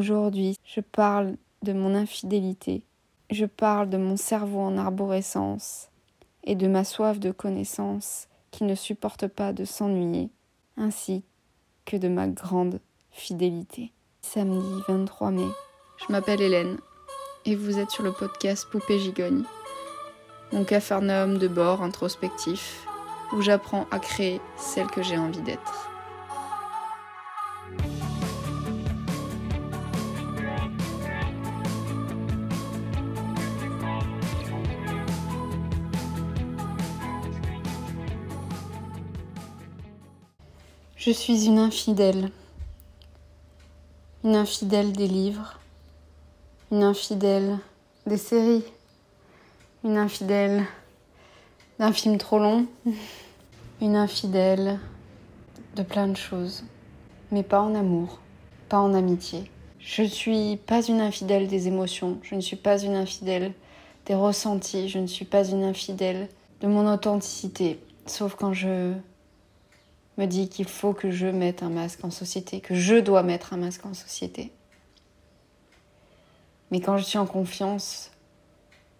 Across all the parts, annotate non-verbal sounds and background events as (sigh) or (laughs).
Aujourd'hui, je parle de mon infidélité. Je parle de mon cerveau en arborescence et de ma soif de connaissance qui ne supporte pas de s'ennuyer, ainsi que de ma grande fidélité. Samedi 23 mai. Je m'appelle Hélène et vous êtes sur le podcast Poupée Gigogne, mon capharnaüm de bord introspectif où j'apprends à créer celle que j'ai envie d'être. Je suis une infidèle. Une infidèle des livres. Une infidèle des séries. Une infidèle d'un film trop long. Une infidèle de plein de choses. Mais pas en amour, pas en amitié. Je ne suis pas une infidèle des émotions. Je ne suis pas une infidèle des ressentis. Je ne suis pas une infidèle de mon authenticité. Sauf quand je me dit qu'il faut que je mette un masque en société, que je dois mettre un masque en société. Mais quand je suis en confiance,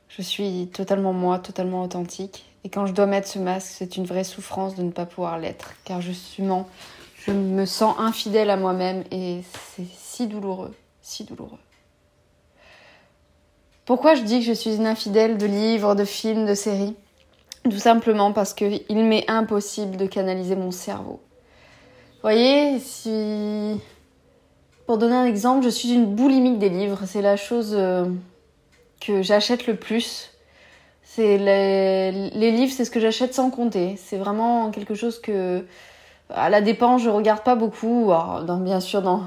je suis totalement moi, totalement authentique. Et quand je dois mettre ce masque, c'est une vraie souffrance de ne pas pouvoir l'être. Car justement, je me sens infidèle à moi-même et c'est si douloureux, si douloureux. Pourquoi je dis que je suis une infidèle de livres, de films, de séries? Tout simplement parce qu'il m'est impossible de canaliser mon cerveau. Vous voyez, si... Pour donner un exemple, je suis une boulimique des livres. C'est la chose euh, que j'achète le plus. C'est les... livres, c'est ce que j'achète sans compter. C'est vraiment quelque chose que, à la dépense, je regarde pas beaucoup. bien sûr, dans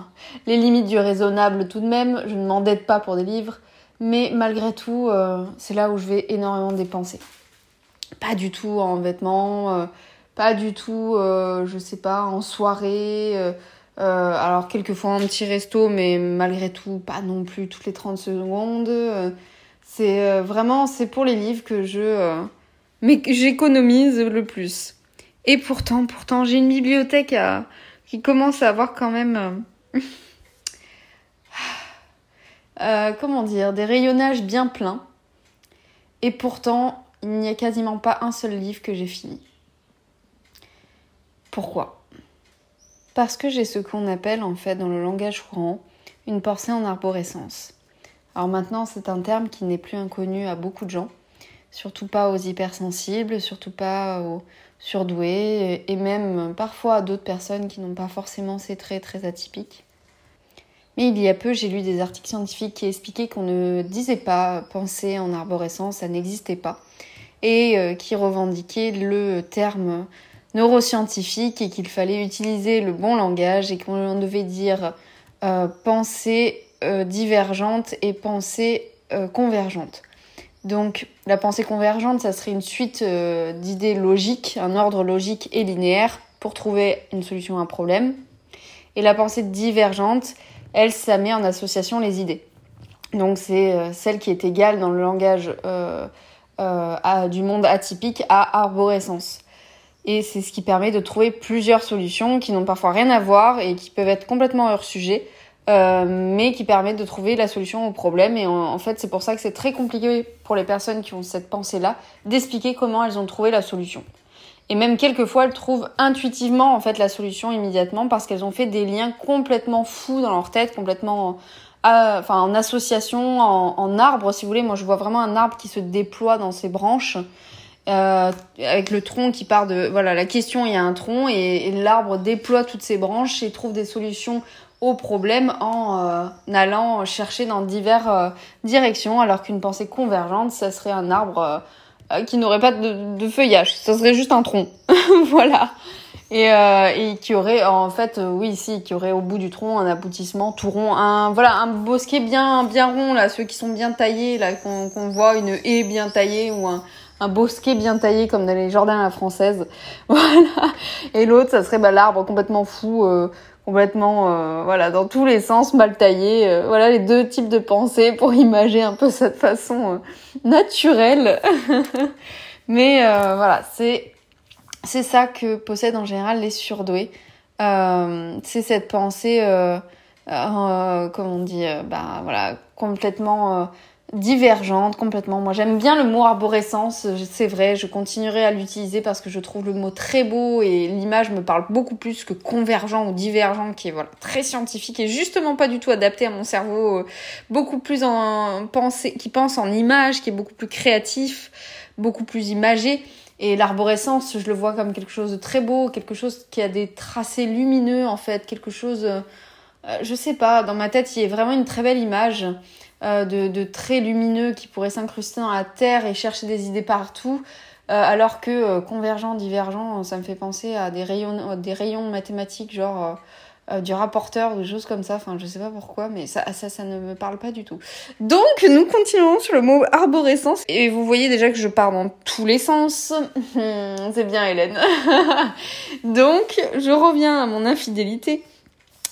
les limites du raisonnable tout de même, je ne m'endette pas pour des livres. Mais malgré tout, euh, c'est là où je vais énormément dépenser pas du tout en vêtements, euh, pas du tout, euh, je sais pas, en soirée. Euh, alors quelquefois un petit resto, mais malgré tout, pas non plus toutes les 30 secondes. c'est vraiment, c'est pour les livres que je, mais j'économise le plus. Et pourtant, pourtant, j'ai une bibliothèque qui commence à avoir quand même, (laughs) comment dire, des rayonnages bien pleins. Et pourtant, il n'y a quasiment pas un seul livre que j'ai fini. Pourquoi? Parce que j'ai ce qu'on appelle en fait dans le langage courant une pensée en arborescence. Alors maintenant, c'est un terme qui n'est plus inconnu à beaucoup de gens, surtout pas aux hypersensibles, surtout pas aux surdoués, et même parfois à d'autres personnes qui n'ont pas forcément ces traits très atypiques. Mais il y a peu, j'ai lu des articles scientifiques qui expliquaient qu'on ne disait pas penser en arborescence, ça n'existait pas et euh, qui revendiquait le terme neuroscientifique et qu'il fallait utiliser le bon langage et qu'on devait dire euh, pensée euh, divergente et pensée convergente. Donc la pensée convergente, ça serait une suite d'idées logiques, un ordre logique et linéaire pour trouver une solution à un problème. Et la pensée divergente, elle, ça met en association les idées. Donc c'est celle qui est égale dans le langage euh, du monde atypique à arborescence. Et c'est ce qui permet de trouver plusieurs solutions qui n'ont parfois rien à voir et qui peuvent être complètement hors sujet, euh, mais qui permettent de trouver la solution au problème. Et en, fait, c'est pour ça que c'est très compliqué pour les personnes qui ont cette pensée-là d'expliquer comment elles ont trouvé la solution. Et même quelquefois, elles trouvent intuitivement en fait la solution immédiatement parce qu'elles ont fait des liens complètement fous dans leur tête, complètement enfin en association, en, arbre, si vous voulez. Moi, je vois vraiment un arbre qui se déploie dans ses branches. Euh, avec le tronc qui part de voilà la question il y a un tronc et, l'arbre déploie toutes ses branches et trouve des solutions aux problèmes en euh, allant chercher dans diverses euh, directions alors qu'une pensée convergente ça serait un arbre qui n'aurait pas de, de, feuillage ça serait juste un tronc (laughs) voilà et, euh, et qui aurait en fait euh, oui ici qui aurait au bout du tronc un aboutissement tout rond un voilà un bosquet bien bien rond là ceux qui sont bien taillés là qu'on voit une haie bien taillée ou un, un bosquet bien taillé comme dans les jardins à la française. (laughs) Voilà. Et l'autre ça serait bah, l'arbre complètement fou euh, complètement euh, voilà dans tous les sens mal taillé euh, voilà les deux types de pensées pour (laughs) imager un peu cette façon naturelle. (laughs) Mais voilà c'est c'est ça que possèdent en général les surdoués. Euh, c'est cette pensée euh, euh, comment on dit, bah voilà, complètement divergente complètement. Moi j'aime bien le mot arborescence, c'est vrai, je continuerai à l'utiliser parce que je trouve le mot très beau et l'image me parle beaucoup plus que convergent ou divergent qui est voilà très scientifique et justement pas du tout adapté à mon cerveau, euh, beaucoup plus en pensée, qui pense en image, qui est beaucoup plus créatif, beaucoup plus imagé. Et l'arborescence, je le vois comme quelque chose de très beau, quelque chose qui a des tracés lumineux en fait, quelque chose, euh, je sais pas, dans ma tête il y a vraiment une très belle image. Euh, de, traits lumineux qui pourraient s'incruster dans la Terre et chercher des idées partout. Euh, alors que euh, convergent, divergent, ça me fait penser à des rayons mathématiques, genre du rapporteur des choses comme ça. Enfin, je sais pas pourquoi, mais ça, ça, ça ne me parle pas du tout. Donc, nous continuons sur le mot arborescence. Et vous voyez déjà que je pars dans tous les sens. (laughs) C'est bien, Hélène. (laughs) Donc, je reviens à mon infidélité.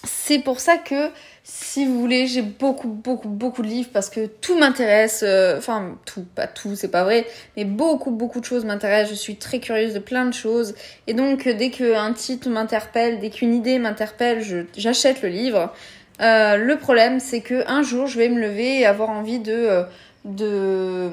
C'est pour ça que si vous voulez, j'ai beaucoup, beaucoup, beaucoup de livres parce que tout m'intéresse. Euh, enfin, tout, pas tout, c'est pas vrai, mais beaucoup, beaucoup de choses m'intéressent. Je suis très curieuse de plein de choses. Et donc, dès qu'un titre m'interpelle, dès qu'une idée m'interpelle, j'achète le livre. Euh, le problème, c'est que un jour, je vais me lever et avoir envie de, euh, de,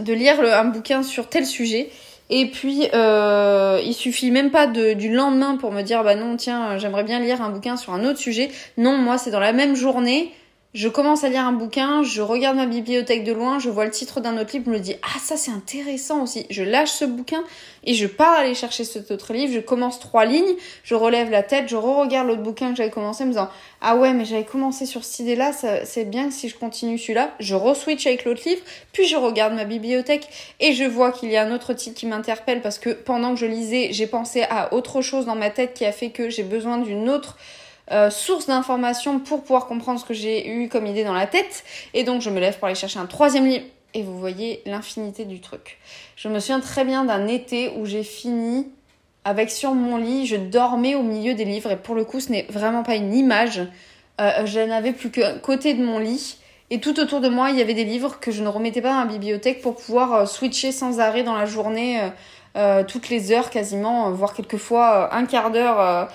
de lire un bouquin sur tel sujet. Et puis, euh, il suffit même pas du lendemain pour me dire, bah non, tiens, j'aimerais bien lire un bouquin sur un autre sujet. Non, moi, c'est dans la même journée. Je commence à lire un bouquin, je regarde ma bibliothèque de loin, je vois le titre d'un autre livre, je me dis ah ça c'est intéressant aussi. Je lâche ce bouquin et je pars aller chercher cet autre livre. Je commence trois lignes, je relève la tête, je re-regarde l'autre bouquin que j'avais commencé, en me disant ah ouais mais j'avais commencé sur cette idée-là, c'est bien que si je continue celui-là, je re-switch avec l'autre livre, puis je regarde ma bibliothèque et je vois qu'il y a un autre titre qui m'interpelle parce que pendant que je lisais, j'ai pensé à autre chose dans ma tête qui a fait que j'ai besoin d'une autre euh, source d'information pour pouvoir comprendre ce que j'ai eu comme idée dans la tête. Et donc je me lève pour aller chercher un troisième livre. Et vous voyez l'infinité du truc. Je me souviens très bien d'un été où j'ai fini avec sur mon lit, je dormais au milieu des livres. Et pour le coup, ce n'est vraiment pas une image. Euh, je n'avais plus qu'un côté de mon lit. Et tout autour de moi, il y avait des livres que je ne remettais pas dans la bibliothèque pour pouvoir euh, switcher sans arrêt dans la journée, toutes les heures quasiment, voire quelquefois un quart d'heure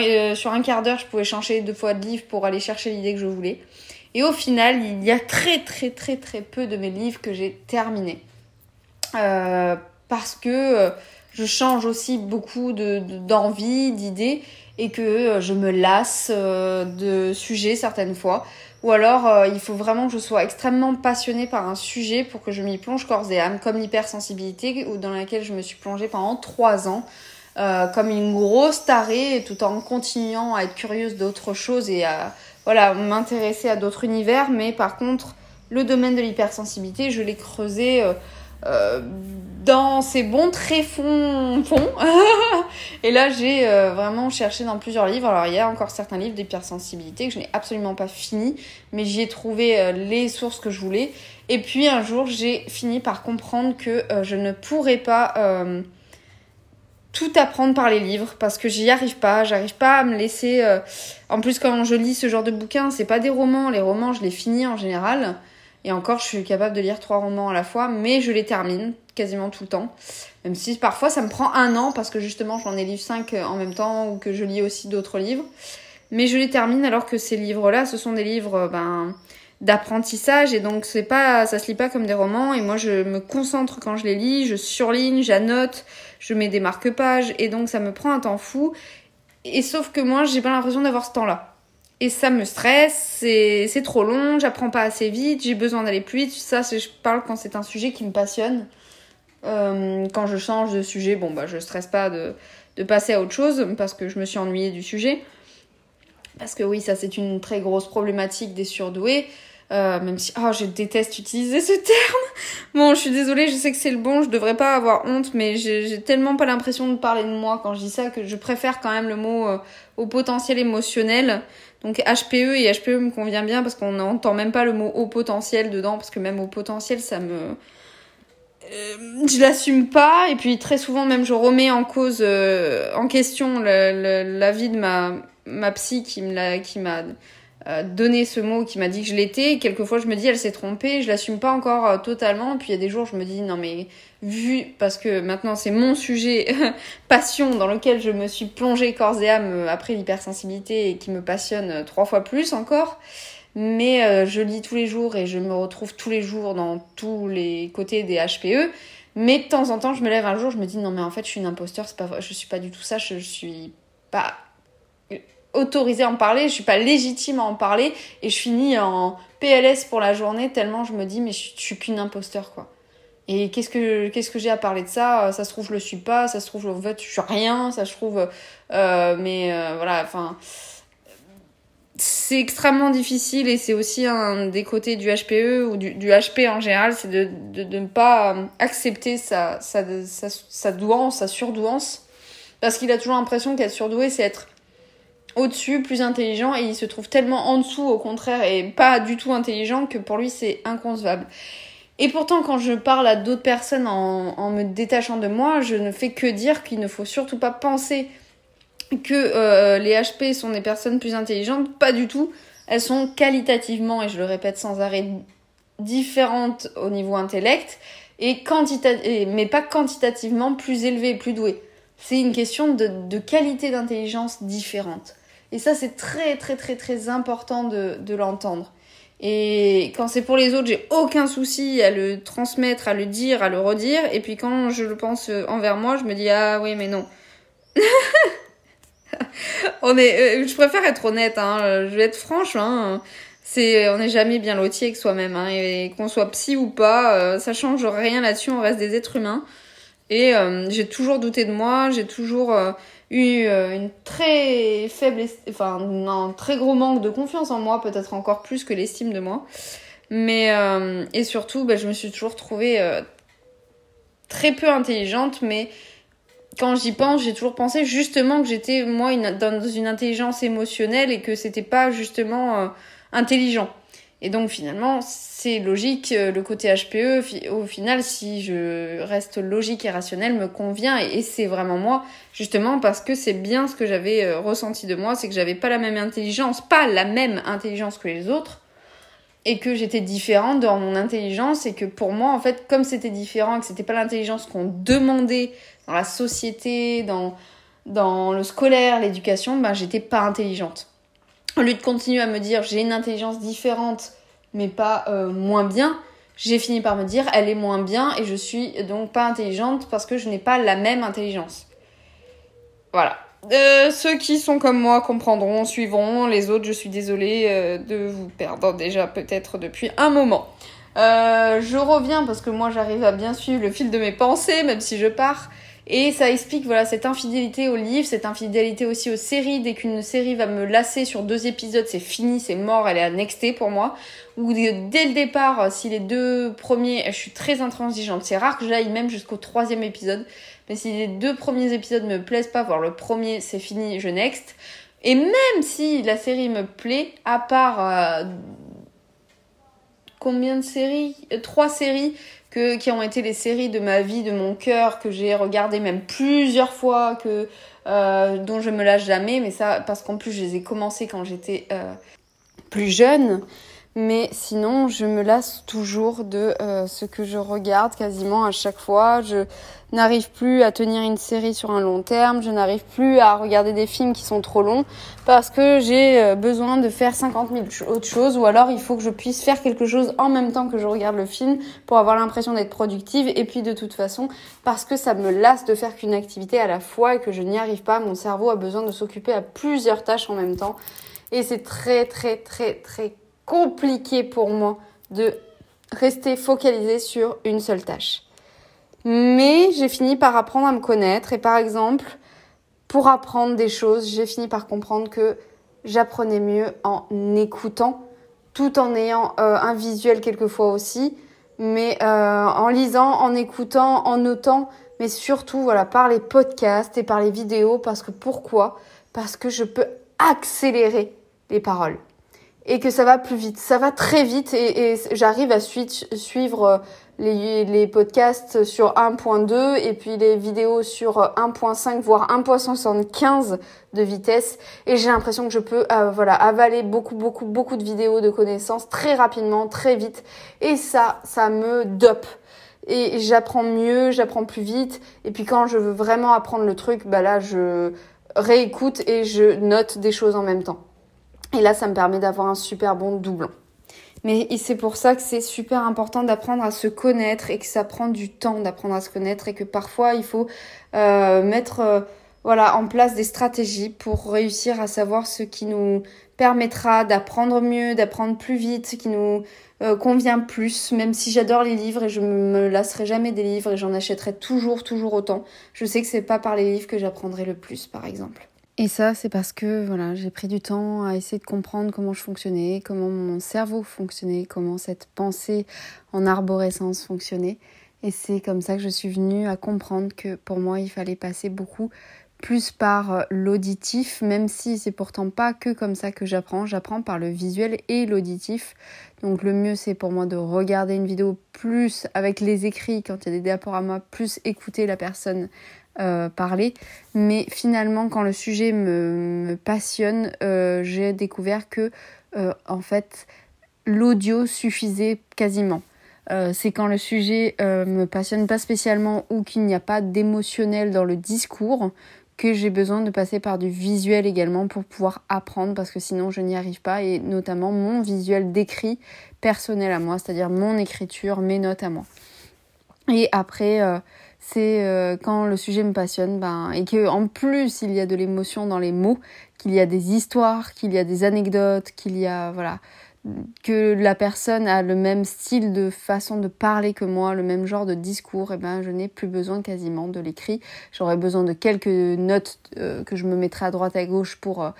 euh, sur un quart d'heure, je pouvais changer deux fois de livre pour aller chercher l'idée que je voulais. Et au final, il y a très très très très peu de mes livres que j'ai terminés. Euh, parce que euh, je change aussi beaucoup d'envie, de, d'idées, et que je me lasse de sujets certaines fois. Ou alors, il faut vraiment que je sois extrêmement passionnée par un sujet pour que je m'y plonge corps et âme, comme l'hypersensibilité, dans laquelle je me suis plongée pendant trois ans. Euh, comme une grosse tarée tout en continuant à être curieuse d'autres choses et à voilà, m'intéresser à d'autres univers. Mais par contre, le domaine de l'hypersensibilité, je l'ai creusé euh, euh, dans ces bons tréfonds fonds. (laughs) et là, j'ai vraiment cherché dans plusieurs livres. Alors, il y a encore certains livres d'hypersensibilité que je n'ai absolument pas fini, mais j'y ai trouvé les sources que je voulais. Et puis, un jour, j'ai fini par comprendre que je ne pourrais pas tout apprendre par les livres parce que j'y arrive pas, j'arrive pas à me laisser euh, en plus quand je lis ce genre de bouquins, c'est pas des romans, les romans je les finis en général et encore je suis capable de lire trois romans à la fois mais je les termine quasiment tout le temps. Même si parfois ça me prend un an parce que justement j'en ai lu cinq en même temps ou que je lis aussi d'autres livres. Mais je les termine alors que ces livres-là, ce sont des livres ben d'apprentissage et donc c'est pas ça se lit pas comme des romans et moi je me concentre quand je les lis, je surligne, j'annote, je mets des marque-pages et donc ça me prend un temps fou et sauf que moi j'ai pas l'impression d'avoir ce temps-là. Et ça me stresse, c'est trop long, j'apprends pas assez vite, j'ai besoin d'aller plus vite. Ça, je parle quand c'est un sujet qui me passionne. Euh, quand je change de sujet, bon bah je stresse pas de, de passer à autre chose parce que je me suis ennuyée du sujet. Parce que oui, ça c'est une très grosse problématique des surdoués. Euh, même si, oh, je déteste utiliser ce terme. Bon, je suis désolée, je sais que c'est le bon, je devrais pas avoir honte, mais j'ai tellement pas l'impression de parler de moi quand je dis ça que je préfère quand même le mot euh, au potentiel émotionnel. Donc HPE et HPE me convient bien parce qu'on n'entend même pas le mot au potentiel dedans, parce que même au potentiel, ça me... Euh, je l'assume pas et puis très souvent même je remets en cause en question la vie de ma ma psy qui m'a euh, donné ce mot qui m'a dit que je l'étais. Quelquefois, je me dis, elle s'est trompée, je l'assume pas encore euh, totalement. Puis il y a des jours, je me dis, non mais vu, parce que maintenant c'est mon sujet (laughs) passion dans lequel je me suis plongée corps et âme euh, après l'hypersensibilité et qui me passionne trois fois plus encore. Mais je lis tous les jours et je me retrouve tous les jours dans tous les côtés des HPE. Mais de temps en temps, je me lève un jour, je me dis non mais en fait je suis une imposteur, c'est pas je suis pas du tout ça, je suis pas autorisée à en parler, je suis pas légitime à en parler et je finis en PLS pour la journée tellement je me dis mais je, suis qu'une imposteur quoi. Et qu'est-ce que qu'est-ce que j'ai à parler de ça? Ça se trouve je le suis pas, ça se trouve en fait je suis rien, ça se trouve euh, mais euh, voilà enfin c'est extrêmement difficile et c'est aussi un des côtés du HPE ou du, du HP en général, c'est de, de, ne pas accepter sa, sa, sa, sa douance, sa surdouance. Parce qu'il a toujours l'impression qu'être surdoué, c'est être au-dessus, plus intelligent, et il se trouve tellement en dessous, au contraire, et pas du tout intelligent, que pour lui, c'est inconcevable. Et pourtant, quand je parle à d'autres personnes en, me détachant de moi, je ne fais que dire qu'il ne faut surtout pas penser que euh, les HP sont des personnes plus intelligentes. Pas du tout. Elles sont qualitativement, et je le répète sans arrêt, différentes au niveau intellect, mais pas quantitativement plus élevées, plus douées. C'est une question de qualité d'intelligence différente. Et ça, c'est très, très, très, très important de, l'entendre. Et quand c'est pour les autres, j'ai aucun souci à le transmettre, à le dire, à le redire. Et puis quand je le pense envers moi, je me dis ah oui mais non. (laughs) on est, euh, je préfère être honnête. Hein. Je vais être franche. Hein. On n'est jamais bien loti avec soi-même. Hein. Et qu'on soit psy ou pas, euh, ça change rien là-dessus. On reste des êtres humains. Et euh, j'ai toujours douté de moi. J'ai toujours eu euh, une très faible, enfin un très gros manque de confiance en moi, peut-être encore plus que l'estime de moi. Mais euh, et surtout, bah, je me suis toujours trouvée euh, très peu intelligente, mais quand j'y pense, j'ai toujours pensé justement que j'étais moi une, dans une intelligence émotionnelle et que c'était pas justement intelligent. Et donc finalement, c'est logique, euh, le côté HPE, au final, si je reste logique et rationnel, me convient. Et, c'est vraiment moi, justement parce que c'est bien ce que j'avais euh, ressenti de moi, c'est que j'avais pas la même intelligence, pas la même intelligence que les autres, et que j'étais différente dans mon intelligence et que pour moi, en fait, comme c'était différent que c'était pas l'intelligence qu'on demandait dans la société, dans, dans le scolaire, l'éducation, ben j'étais pas intelligente au lieu de continuer à me dire j'ai une intelligence différente mais pas euh, moins bien, j'ai fini par me dire elle est moins bien et je suis donc pas intelligente parce que je n'ai pas la même intelligence. Voilà. Euh, ceux qui sont comme moi comprendront, suivront. Les autres, je suis désolée euh, de vous perdre déjà peut-être depuis un moment. Je reviens parce que moi j'arrive à bien suivre le fil de mes pensées, même si je pars. Et ça explique voilà cette infidélité aux livres, cette infidélité aussi aux séries. Dès qu'une série va me lasser sur deux épisodes, c'est fini, c'est mort, elle est annexée pour moi. Ou dès le départ, si les deux premiers, je suis très intransigeante. C'est rare que j'aille même jusqu'au troisième épisode. Mais si les deux premiers épisodes me plaisent pas, voir le premier, c'est fini, je next. Et même si la série me plaît, à part euh, combien de séries? Euh, Trois séries qui ont été les séries de ma vie, de mon cœur, que j'ai regardé même plusieurs fois, que, euh, dont je me lâche jamais, mais ça parce qu'en plus je les ai commencées quand j'étais euh, plus jeune. Mais sinon, je me lasse toujours de euh, ce que je regarde quasiment à chaque fois. Je n'arrive plus à tenir une série sur un long terme. Je n'arrive plus à regarder des films qui sont trop longs parce que j'ai euh, besoin de faire 50 000 autres choses ou alors il faut que je puisse faire quelque chose en même temps que je regarde le film pour avoir l'impression d'être productive. Et puis de toute façon, parce que ça me lasse de faire qu'une activité à la fois et que je n'y arrive pas, mon cerveau a besoin de s'occuper à plusieurs tâches en même temps. Et c'est très très très très compliqué pour moi de rester focalisé sur une seule tâche. Mais j'ai fini par apprendre à me connaître et par exemple, pour apprendre des choses, j'ai fini par comprendre que j'apprenais mieux en écoutant, tout en ayant euh, un visuel quelquefois aussi, mais euh, en lisant, en écoutant, en notant, mais surtout voilà par les podcasts et par les vidéos parce que pourquoi? Parce que je peux accélérer les paroles. Et que ça va plus vite. Ça va très vite et, j'arrive à suivre euh, les, podcasts sur 1.2 et puis les vidéos sur 1.5 voire 1.75 de vitesse. Et j'ai l'impression que je peux euh, voilà avaler beaucoup beaucoup beaucoup de vidéos de connaissances très rapidement très vite. Et ça ça me dope. Et j'apprends mieux j'apprends plus vite. Et puis quand je veux vraiment apprendre le truc bah là je réécoute et je note des choses en même temps et là ça me permet d'avoir un super bon doublon mais c'est pour ça que c'est super important d'apprendre à se connaître et que ça prend du temps d'apprendre à se connaître et que parfois il faut euh, mettre euh, voilà en place des stratégies pour réussir à savoir ce qui nous permettra d'apprendre mieux, d'apprendre plus vite, ce qui nous euh, convient plus, même si j'adore les livres et je me lasserai jamais des livres et j'en achèterai toujours, toujours autant. Je sais que c'est pas par les livres que j'apprendrai le plus, par exemple. Et ça, c'est parce que voilà, j'ai pris du temps à essayer de comprendre comment je fonctionnais, comment mon cerveau fonctionnait, comment cette pensée en arborescence fonctionnait. Et c'est comme ça que je suis venue à comprendre que pour moi, il fallait passer beaucoup plus par euh, l'auditif, même si c'est pourtant pas que comme ça que j'apprends. J'apprends par le visuel et l'auditif. Donc le mieux c'est pour moi de regarder une vidéo plus avec les écrits quand il y a des moi, plus écouter la personne euh, parler. Mais finalement, quand le sujet me, passionne, euh, j'ai découvert que euh, en fait l'audio suffisait quasiment. c'est quand le sujet me passionne pas spécialement ou qu'il n'y a pas d'émotionnel dans le discours que j'ai besoin de passer par du visuel également pour pouvoir apprendre parce que sinon je n'y arrive pas et notamment mon visuel d'écrit personnel à moi, c'est-à-dire mon écriture, mes notes à moi. Et après, c'est euh, quand le sujet me passionne ben, et que en plus il y a de l'émotion dans les mots, qu'il y a des histoires, qu'il y a des anecdotes, qu'il y a voilà que la personne a le même style de façon de parler que moi, le même genre de discours, et ben je n'ai plus besoin quasiment de l'écrit. J'aurais besoin de quelques notes euh, que je me mettrai à droite à gauche pour euh,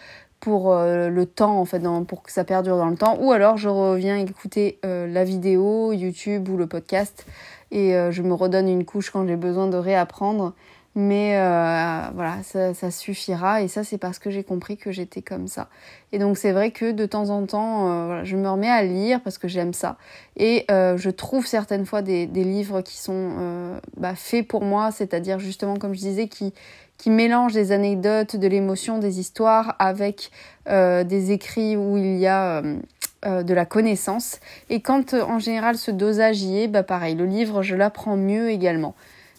pour le temps en fait pour que ça perdure dans le temps ou alors je reviens écouter la vidéo YouTube ou le podcast et euh, je me redonne une couche quand j'ai besoin de réapprendre. Mais euh, voilà, ça, suffira et ça c'est parce que j'ai compris que j'étais comme ça. Et donc c'est vrai que de temps en temps, euh, je me remets à lire parce que j'aime ça. Et je trouve certaines fois des, livres qui sont bah, faits pour moi, c'est-à-dire justement comme je disais, qui, qui mélangent des anecdotes, de l'émotion, des histoires avec des écrits où il y a euh, de la connaissance. Et quand euh, en général ce dosage y est, bah pareil, le livre je l'apprends mieux également.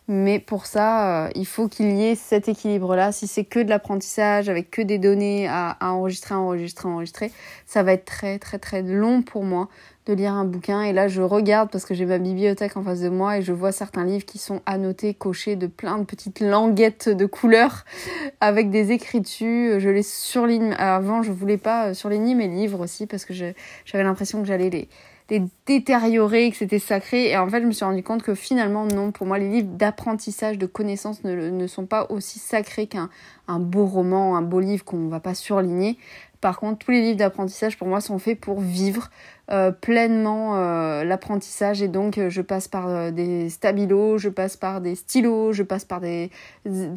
Mais pour ça, euh, il faut qu'il y ait cet équilibre-là. Si c'est que de l'apprentissage avec que des données à, à, enregistrer, enregistrer, enregistrer, ça va être très très très long pour moi de lire un bouquin. Et là, je regarde parce que j'ai ma bibliothèque en face de moi et je vois certains livres qui sont annotés, cochés de plein de petites languettes de couleurs (laughs) avec des écrits. Je les surligne. Avant, je voulais pas surligner mes livres aussi parce que j'avais l'impression que j'allais les, les détériorer, que c'était sacré. Et en fait, je me suis rendu compte que finalement, non, pour moi, les livres d'apprentissage, de connaissances ne, sont pas aussi sacrés qu'un un beau roman, un beau livre qu'on va pas surligner. Par contre, tous les livres d'apprentissage pour moi sont faits pour vivre euh, pleinement euh, l'apprentissage et donc euh, je passe par des stabilos, je passe par des stylos, je passe par des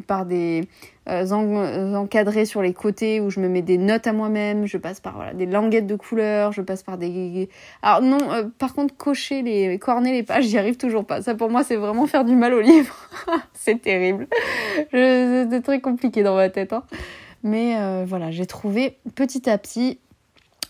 par des encadrés sur les côtés où je me mets des notes à moi-même, je passe par des languettes de couleurs, je passe par des alors non par contre cocher les corner les pages, j'y arrive toujours pas. Ça pour moi c'est vraiment faire du mal au livre. (laughs) c'est terrible. C'est très compliqué dans tête hein. Mais euh, voilà, j'ai trouvé petit à petit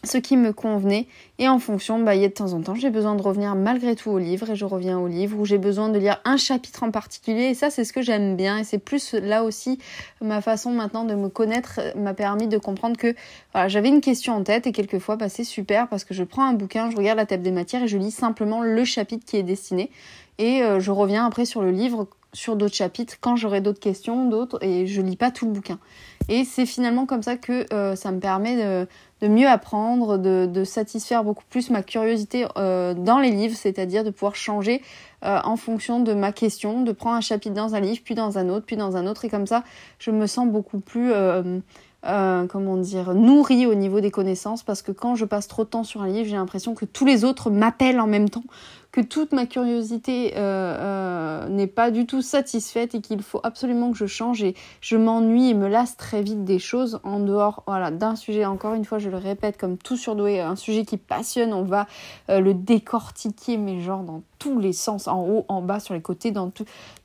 ce qui me convenait. Et en fonction, bah, il y a de temps en temps, j'ai besoin de revenir malgré tout au livre et je reviens au livre ou j'ai besoin de lire un chapitre en particulier. Et ça c'est ce que j'aime bien. Et c'est plus là aussi ma façon maintenant de me connaître euh, m'a permis de comprendre que voilà, j'avais une question en tête et quelquefois bah, c'est super parce que je prends un bouquin, je regarde la table des matières et je lis simplement le chapitre qui est destiné. Et euh, je reviens après sur le livre sur d'autres chapitres quand j'aurai d'autres questions, d'autres, et je lis pas tout le bouquin. Et c'est finalement comme ça que euh, ça me permet de, mieux apprendre, de, satisfaire beaucoup plus ma curiosité euh, dans les livres, c'est-à-dire de pouvoir changer euh, en fonction de ma question, de prendre un chapitre dans un livre, puis dans un autre, puis dans un autre, et comme ça, je me sens beaucoup plus comment dire, nourri au niveau des connaissances parce que quand je passe trop de temps sur un livre, j'ai l'impression que tous les autres m'appellent en même temps, que toute ma curiosité n'est pas du tout satisfaite et qu'il faut absolument que je change et je m'ennuie et me lasse très vite des choses en dehors d'un sujet. Encore une fois, je le répète, comme tout surdoué, un sujet qui passionne, on va le décortiquer, mais genre dans tous les sens, en haut, en bas, sur les côtés, dans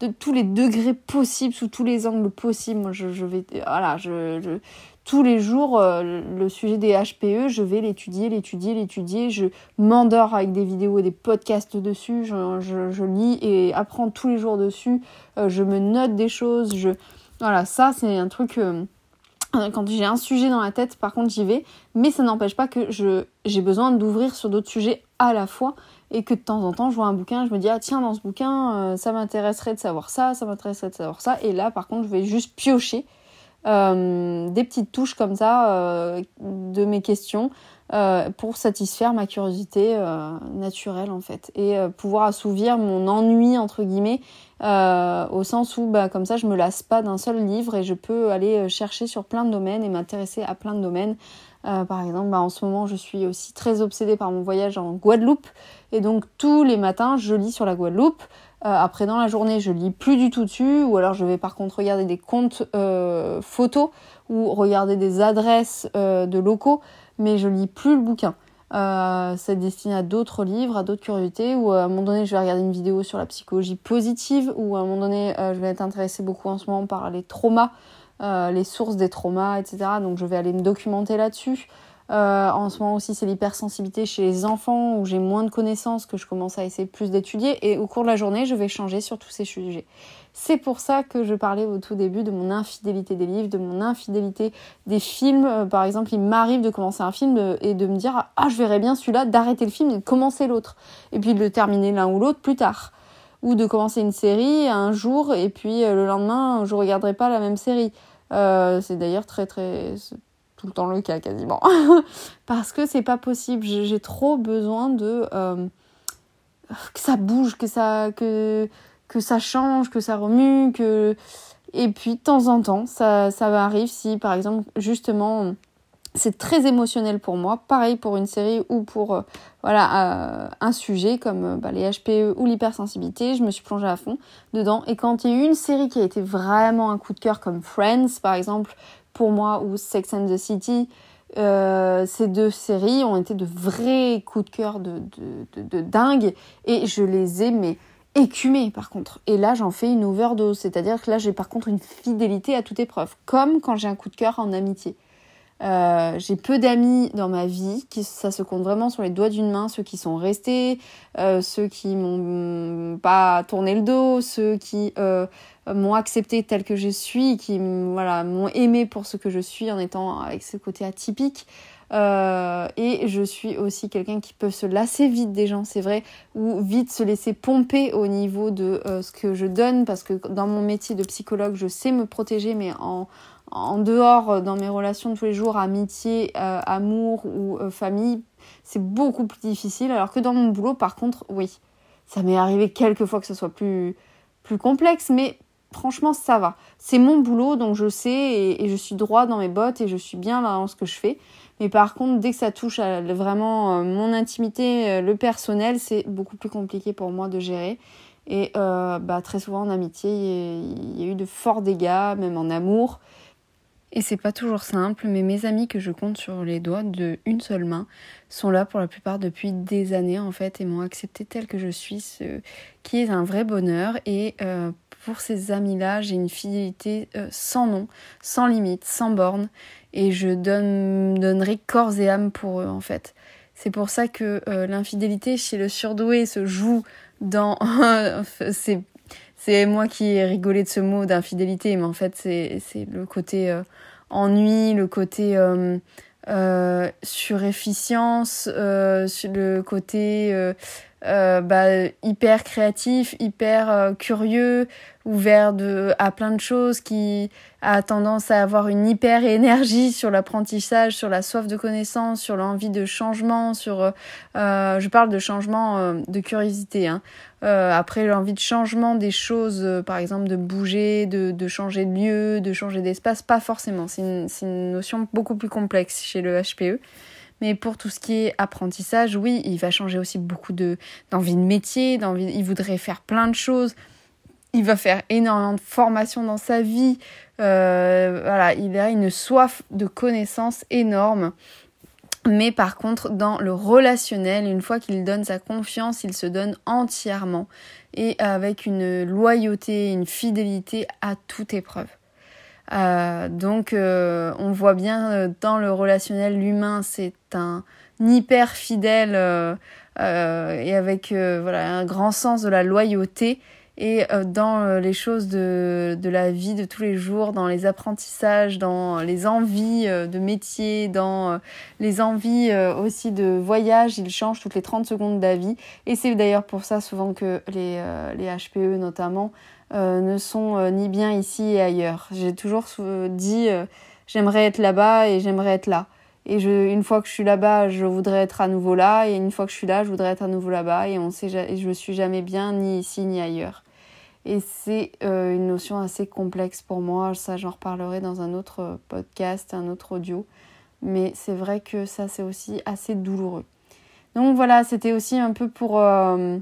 de tous les degrés possibles, sous tous les angles possibles. Moi, je, vais, voilà, je, tous les jours, euh, le sujet des HPE, je vais l'étudier, l'étudier, l'étudier. Je m'endors avec des vidéos et des podcasts dessus. Je, lis et apprends tous les jours dessus. Euh, je me note des choses. Je, voilà, ça, c'est un truc. Euh, quand j'ai un sujet dans la tête, par contre, j'y vais. Mais ça n'empêche pas que je, j'ai besoin d'ouvrir sur d'autres sujets à la fois et que de temps en temps je vois un bouquin, je me dis ah tiens dans ce bouquin ça m'intéresserait de savoir ça, ça m'intéresserait de savoir ça et là par contre je vais juste piocher euh, des petites touches comme ça euh, de mes questions pour satisfaire ma curiosité naturelle en fait et pouvoir assouvir mon ennui entre guillemets au sens où bah, comme ça je me lasse pas d'un seul livre et je peux aller chercher sur plein de domaines et m'intéresser à plein de domaines euh, par exemple, bah, en ce moment, je suis aussi très obsédée par mon voyage en Guadeloupe. Et donc, tous les matins, je lis sur la Guadeloupe. Euh, après, dans la journée, je lis plus du tout dessus. Ou alors, je vais par contre regarder des comptes euh, photos ou regarder des adresses de locaux. Mais je lis plus le bouquin. c'est destiné à d'autres livres, à d'autres curiosités, ou à un moment donné je vais regarder une vidéo sur la psychologie positive, ou à un moment donné je vais être intéressée beaucoup en ce moment par les traumas, euh, les sources des traumas, etc. Donc je vais aller me documenter là-dessus. Euh, en ce moment aussi, c'est l'hypersensibilité chez les enfants où j'ai moins de connaissances que je commence à essayer plus d'étudier. Et au cours de la journée, je vais changer sur tous ces sujets. C'est pour ça que je parlais au tout début de mon infidélité des livres, de mon infidélité des films. Euh, par exemple, il m'arrive de commencer un film et de me dire Ah, je verrais bien celui-là, d'arrêter le film et de commencer l'autre. Et puis de le terminer l'un ou l'autre plus tard. Ou de commencer une série un jour et puis le lendemain, je ne regarderai pas la même série. Euh, c'est d'ailleurs très très tout le temps le cas quasiment (laughs) parce que c'est pas possible. J'ai trop besoin de euh, que ça bouge, que ça que que ça change, que ça remue, que et puis de temps en temps ça ça arrive si par exemple justement c'est très émotionnel pour moi. Pareil pour une série ou pour euh, voilà euh, un sujet comme bah, les HPE ou l'hypersensibilité. Je me suis plongée à fond dedans. Et quand il y a eu une série qui a été vraiment un coup de cœur comme Friends par exemple pour moi ou Sex and the City, ces deux séries ont été de vrais coups de cœur de, dingue et je les ai mais par contre. Et là j'en fais une overdose, c'est-à-dire que là j'ai par contre une fidélité à toute épreuve, comme quand j'ai un coup de cœur en amitié. Euh, j'ai peu d'amis dans ma vie, qui, ça se compte vraiment sur les doigts d'une main, ceux qui sont restés, euh, ceux qui m'ont pas tourné le dos, ceux qui euh, m'ont accepté tel que je suis, qui voilà, m'ont aimé pour ce que je suis en étant avec ce côté atypique. et je suis aussi quelqu'un qui peut se lasser vite des gens, c'est vrai, ou vite se laisser pomper au niveau de ce que je donne, parce que dans mon métier de psychologue, je sais me protéger, mais en, en dehors, euh, dans mes relations de tous les jours, amitié, euh, amour ou euh, famille, c'est beaucoup plus difficile. Alors que dans mon boulot, par contre, oui, ça m'est arrivé quelques fois que ce soit plus, complexe, mais franchement, ça va. C'est mon boulot, donc je sais et, je suis droit dans mes bottes et je suis bien dans ce que je fais. Mais par contre, dès que ça touche vraiment mon intimité, le personnel, c'est beaucoup plus compliqué pour moi de gérer. Et bah, très souvent en amitié, il y, a eu de forts dégâts, même en amour. Et c'est pas toujours simple, mais mes amis que je compte sur les doigts de une seule main sont là pour la plupart depuis des années en fait et m'ont accepté tel que je suis, ce qui est un vrai bonheur. Et euh, pour ces amis-là, j'ai une fidélité euh, sans nom, sans limite, sans borne, et je donne, donnerai corps et âme pour eux en fait. C'est pour ça que euh, l'infidélité chez le surdoué se joue dans (laughs) c'est c'est moi qui ai rigolé de ce mot d'infidélité, mais en fait, c'est le côté euh, ennui, le côté euh, euh, surefficience, le côté bah, hyper créatif, hyper curieux, ouvert de, à plein de choses, qui a tendance à avoir une hyper énergie sur l'apprentissage, sur la soif de connaissance, sur l'envie de changement, sur, je parle de changement de curiosité, hein, euh, après, l'envie de changement des choses, euh, par exemple de bouger, de, de, changer de lieu, de changer d'espace, pas forcément. C'est une, une, notion beaucoup plus complexe chez le HPE. Mais pour tout ce qui est apprentissage, oui, il va changer aussi beaucoup de d'envie de métier, d'envie, il voudrait faire plein de choses. Il va faire énormément de formations dans sa vie. Euh, voilà, il a une soif de connaissances énorme. Mais par contre, dans le relationnel, une fois qu'il donne sa confiance, il se donne entièrement et avec une loyauté, une fidélité à toute épreuve. Euh, donc euh, on voit bien euh, dans le relationnel, l'humain c'est un hyper fidèle et avec voilà, un grand sens de la loyauté et dans les choses de, de, la vie de tous les jours, dans les apprentissages, dans les envies de métier, dans les envies aussi de voyage, il change toutes les 30 secondes d'avis. Et c'est d'ailleurs pour ça souvent que les, les HPE notamment ne sont euh, ni bien ici et ailleurs. J'ai toujours dit euh, j'aimerais être là-bas et j'aimerais être là. Et une fois que je suis là-bas, je voudrais être à nouveau là. Et une fois que je suis là, je voudrais être à nouveau là-bas. Et je ne suis jamais bien ni ici ni ailleurs. Et c'est une notion assez complexe pour moi. Ça, j'en reparlerai dans un autre podcast, un autre audio. Mais c'est vrai que ça, c'est aussi assez douloureux. Donc voilà, c'était aussi un peu pour euh,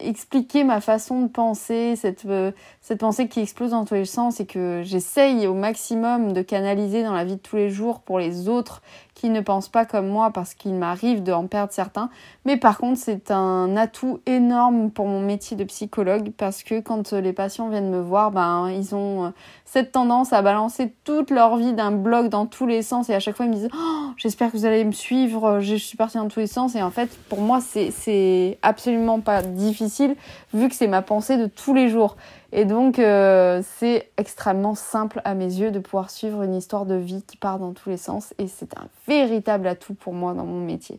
expliquer ma façon de penser, cette, euh, cette pensée qui explose dans tous les sens et que j'essaye au maximum de canaliser dans la vie de tous les jours pour les autres qui ne pensent pas comme moi parce qu'il m'arrive de en perdre certains. Mais par contre, c'est un atout énorme pour mon métier de psychologue parce que quand les patients viennent me voir, ben, ils ont euh, cette tendance à balancer toute leur vie d'un blog dans tous les sens et à chaque fois ils me disent oh, j'espère que vous allez me suivre, je suis partie dans tous les sens et en fait pour moi c'est absolument pas difficile vu que c'est ma pensée de tous les jours. Et donc, euh, c'est extrêmement simple à mes yeux de pouvoir suivre une histoire de vie qui part dans tous les sens. Et c'est un véritable atout pour moi dans mon métier.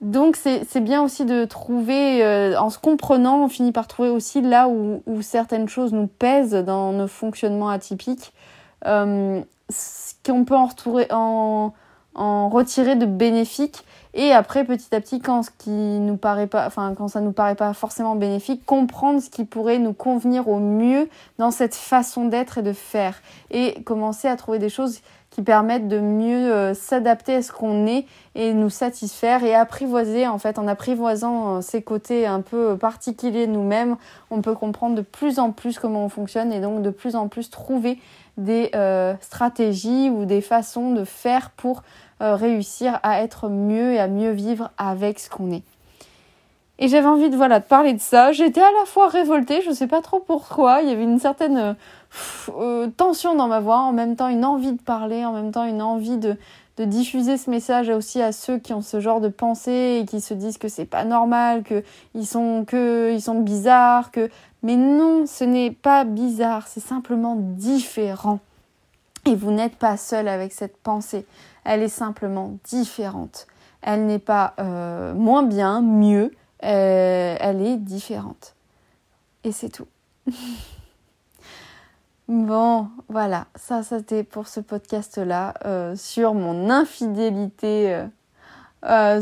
Donc, c'est bien aussi de trouver, euh, en se comprenant, on finit par trouver aussi là où, certaines choses nous pèsent dans nos fonctionnements atypiques, euh, qu'on peut en, retrouver, en, en retirer de bénéfiques. Et après petit à petit quand ce qui nous paraît pas enfin quand ça nous paraît pas forcément bénéfique comprendre ce qui pourrait nous convenir au mieux dans cette façon d'être et de faire. Et commencer à trouver des choses qui permettent de mieux euh, s'adapter à ce qu'on est et nous satisfaire et apprivoiser en fait en apprivoisant euh, ces côtés un peu particuliers nous-mêmes on peut comprendre de plus en plus comment on fonctionne et donc de plus en plus trouver des euh, stratégies ou des façons de faire pour euh, réussir à être mieux et à mieux vivre avec ce qu'on est. Et j'avais envie de voilà de parler de ça. J'étais à la fois révoltée, je ne sais pas trop pourquoi. Il y avait une certaine euh, tension dans ma voix, en même temps une envie de parler, en même temps une envie de, de diffuser ce message aussi à ceux qui ont ce genre de pensée et qui se disent que c'est pas normal, que ils sont que ils sont bizarres, que mais non, ce n'est pas bizarre, c'est simplement différent. Et vous n'êtes pas seul avec cette pensée elle est simplement différente. Elle n'est pas euh, moins bien, mieux, euh, elle est différente. Et c'est tout. (laughs) bon, voilà, ça c'était pour ce podcast-là euh, sur mon infidélité,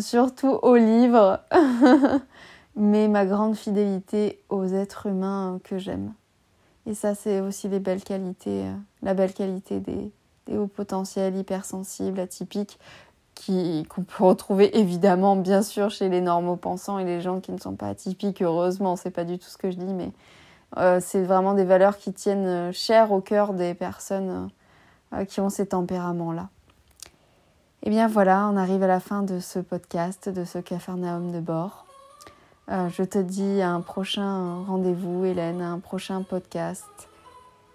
surtout aux livres, (laughs) mais ma grande fidélité aux êtres humains que j'aime. Et ça c'est aussi les belles qualités, la belle qualité des, hauts potentiels hypersensibles, atypiques, qu'on peut retrouver évidemment, bien sûr, chez les normaux pensants et les gens qui ne sont pas atypiques, heureusement, c'est pas du tout ce que je dis, mais euh, c'est vraiment des valeurs qui tiennent euh, cher au cœur des personnes euh, qui ont ces tempéraments-là. Et eh bien voilà, on arrive à la fin de ce podcast, de ce Cafarnaum de bord. je te dis à un prochain rendez-vous, Hélène, à un prochain podcast.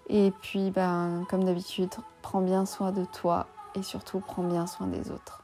Et puis, ben, comme d'habitude, prends bien soin de toi et surtout prends bien soin des autres.